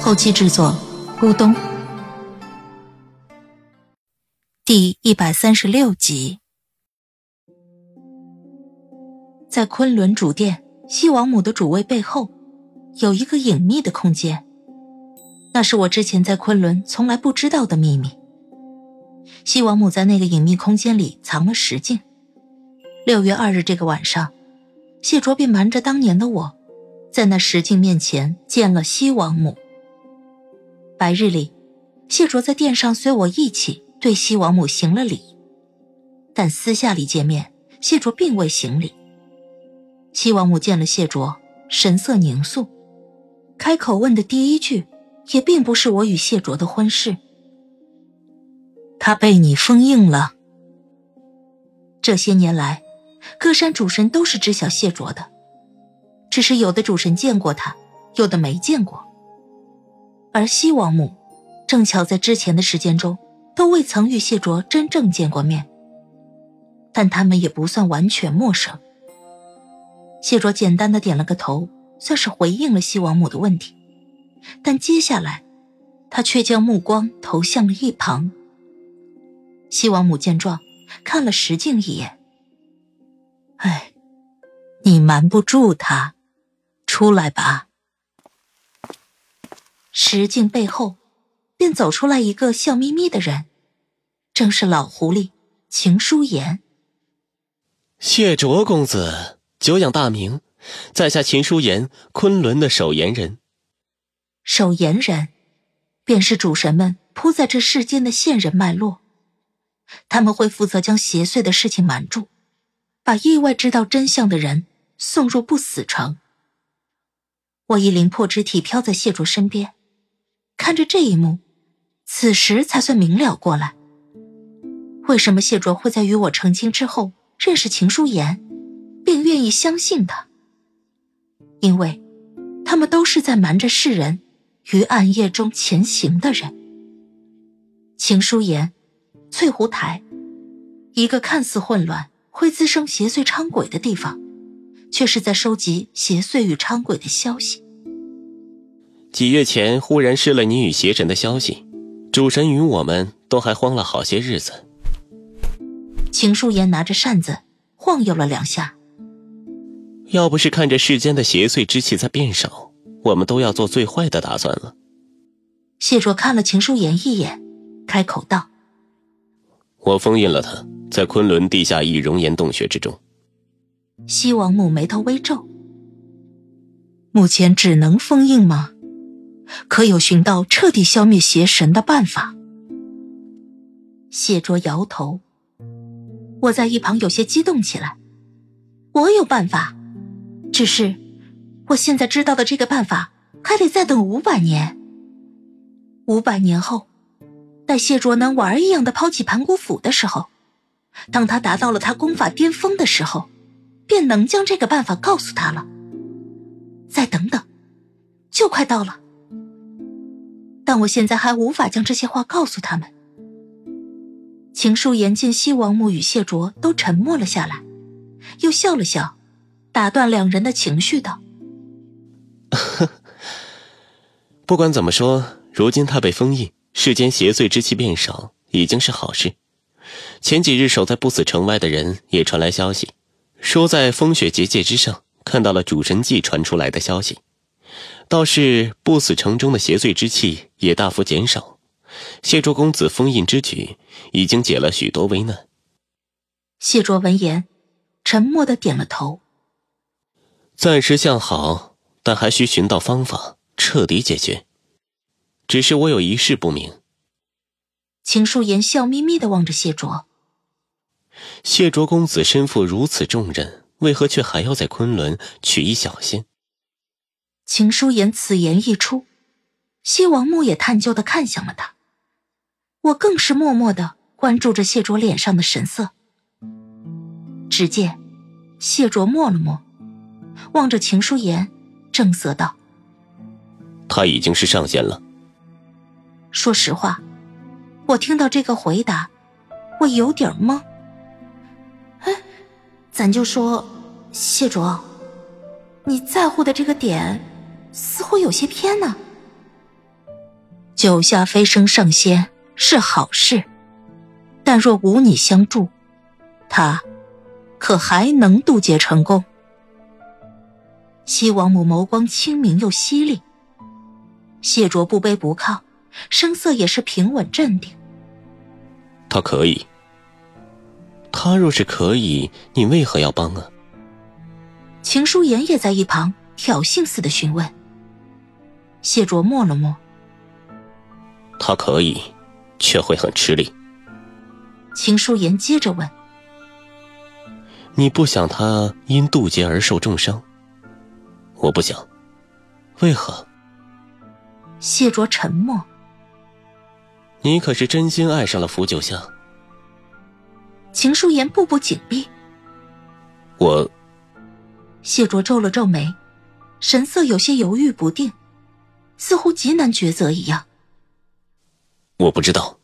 后期制作：咕咚。第一百三十六集，在昆仑主殿西王母的主位背后，有一个隐秘的空间。那是我之前在昆仑从来不知道的秘密。西王母在那个隐秘空间里藏了石镜。六月二日这个晚上，谢卓便瞒着当年的我，在那石镜面前见了西王母。白日里，谢卓在殿上随我一起。对西王母行了礼，但私下里见面，谢卓并未行礼。西王母见了谢卓，神色凝肃，开口问的第一句，也并不是我与谢卓的婚事。他被你封印了。这些年来，各山主神都是知晓谢卓的，只是有的主神见过他，有的没见过。而西王母，正巧在之前的时间中。都未曾与谢卓真正见过面，但他们也不算完全陌生。谢卓简单的点了个头，算是回应了西王母的问题，但接下来，他却将目光投向了一旁。西王母见状，看了石镜一眼：“哎，你瞒不住他，出来吧。”石镜背后。便走出来一个笑眯眯的人，正是老狐狸秦书言。谢卓公子久仰大名，在下秦书言，昆仑的守岩人。守岩人，便是主神们铺在这世间的线人脉络，他们会负责将邪祟的事情瞒住，把意外知道真相的人送入不死城。我以灵魄之体飘在谢卓身边，看着这一幕。此时才算明了过来，为什么谢卓会在与我成亲之后认识秦书言，并愿意相信他？因为，他们都是在瞒着世人，于暗夜中前行的人。秦书言，翠湖台，一个看似混乱、会滋生邪祟猖鬼的地方，却是在收集邪祟与猖鬼的消息。几月前忽然失了你与邪神的消息。主神与我们都还慌了好些日子。秦书言拿着扇子晃悠了两下。要不是看着世间的邪祟之气在变少，我们都要做最坏的打算了。谢卓看了秦书言一眼，开口道：“我封印了他，在昆仑地下一熔岩洞穴之中。”西王母眉头微皱：“目前只能封印吗？”可有寻到彻底消灭邪神的办法？谢卓摇头。我在一旁有些激动起来。我有办法，只是我现在知道的这个办法，还得再等五百年。五百年后，待谢卓能玩一样的抛弃盘古斧的时候，当他达到了他功法巅峰的时候，便能将这个办法告诉他了。再等等，就快到了。但我现在还无法将这些话告诉他们。秦书言见西王母与谢卓都沉默了下来，又笑了笑，打断两人的情绪道：“不管怎么说，如今他被封印，世间邪祟之气变少，已经是好事。前几日守在不死城外的人也传来消息，说在风雪结界之上看到了主神祭传出来的消息。”倒是不死城中的邪祟之气也大幅减少，谢卓公子封印之举已经解了许多危难。谢卓闻言，沉默的点了头。暂时向好，但还需寻到方法彻底解决。只是我有一事不明。秦书言笑眯眯的望着谢卓。谢卓公子身负如此重任，为何却还要在昆仑取一小仙？秦书言此言一出，西王母也探究的看向了他，我更是默默的关注着谢卓脸上的神色。只见谢卓默了默，望着秦书言，正色道：“他已经是上仙了。”说实话，我听到这个回答，我有点懵。哎，咱就说，谢卓，你在乎的这个点，似乎有些偏呢。九下飞升上仙是好事，但若无你相助，他可还能渡劫成功？西王母眸光清明又犀利，谢卓不卑不亢。声色也是平稳镇定。他可以。他若是可以，你为何要帮啊？秦书言也在一旁挑衅似的询问。谢卓默了默。他可以，却会很吃力。秦书言接着问：“你不想他因渡劫而受重伤？”我不想。为何？谢卓沉默。你可是真心爱上了福九香？秦书言步步紧逼。我。谢卓皱了皱眉，神色有些犹豫不定，似乎极难抉择一样。我不知道。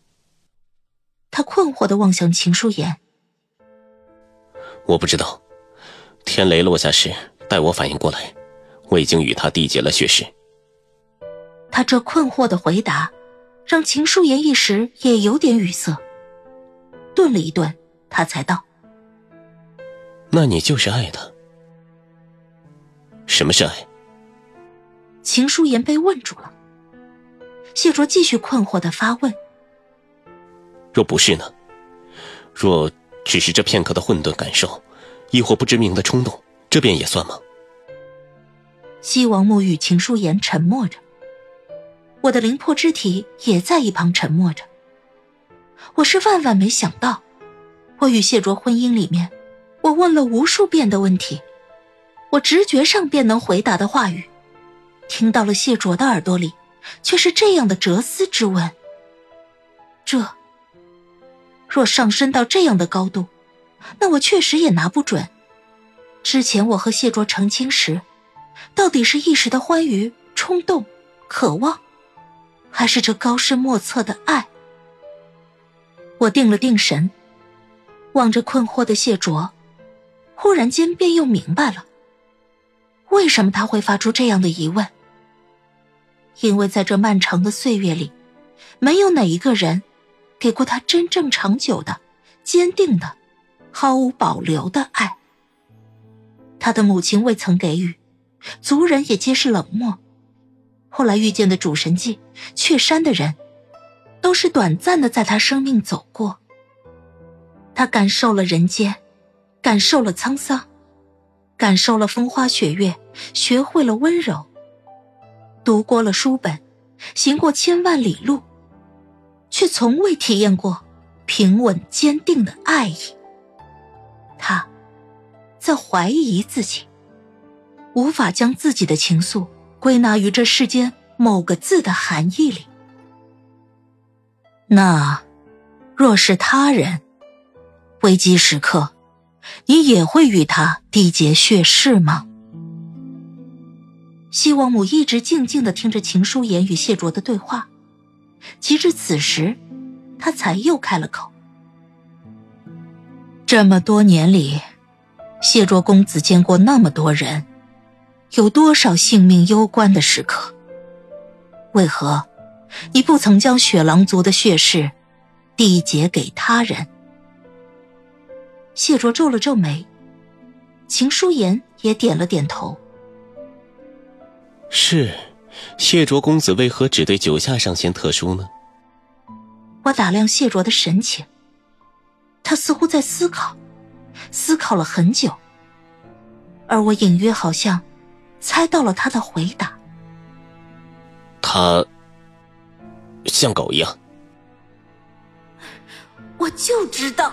他困惑的望向秦舒言。我不知道。天雷落下时，待我反应过来，我已经与他缔结了血誓。他这困惑的回答。让秦舒言一时也有点语塞，顿了一顿，他才道：“那你就是爱他？什么是爱？”秦书言被问住了，谢卓继续困惑的发问：“若不是呢？若只是这片刻的混沌感受，亦或不知名的冲动，这便也算吗？”西王母与秦书言沉默着。我的灵魄之体也在一旁沉默着。我是万万没想到，我与谢卓婚姻里面，我问了无数遍的问题，我直觉上便能回答的话语，听到了谢卓的耳朵里，却是这样的哲思之问。这若上升到这样的高度，那我确实也拿不准，之前我和谢卓成亲时，到底是一时的欢愉、冲动、渴望。还是这高深莫测的爱。我定了定神，望着困惑的谢卓，忽然间便又明白了，为什么他会发出这样的疑问。因为在这漫长的岁月里，没有哪一个人给过他真正长久的、坚定的、毫无保留的爱。他的母亲未曾给予，族人也皆是冷漠。后来遇见的主神祭、雀山的人，都是短暂的在他生命走过。他感受了人间，感受了沧桑，感受了风花雪月，学会了温柔。读过了书本，行过千万里路，却从未体验过平稳坚定的爱意。他，在怀疑自己，无法将自己的情愫。归纳于这世间某个字的含义里。那，若是他人，危机时刻，你也会与他缔结血誓吗？西王母一直静静的听着秦书言与谢卓的对话，及至此时，他才又开了口。这么多年里，谢卓公子见过那么多人。有多少性命攸关的时刻？为何你不曾将雪狼族的血誓缔结给他人？谢卓皱了皱眉，秦书言也点了点头。是，谢卓公子为何只对九下上仙特殊呢？我打量谢卓的神情，他似乎在思考，思考了很久，而我隐约好像。猜到了他的回答。他像狗一样。我就知道，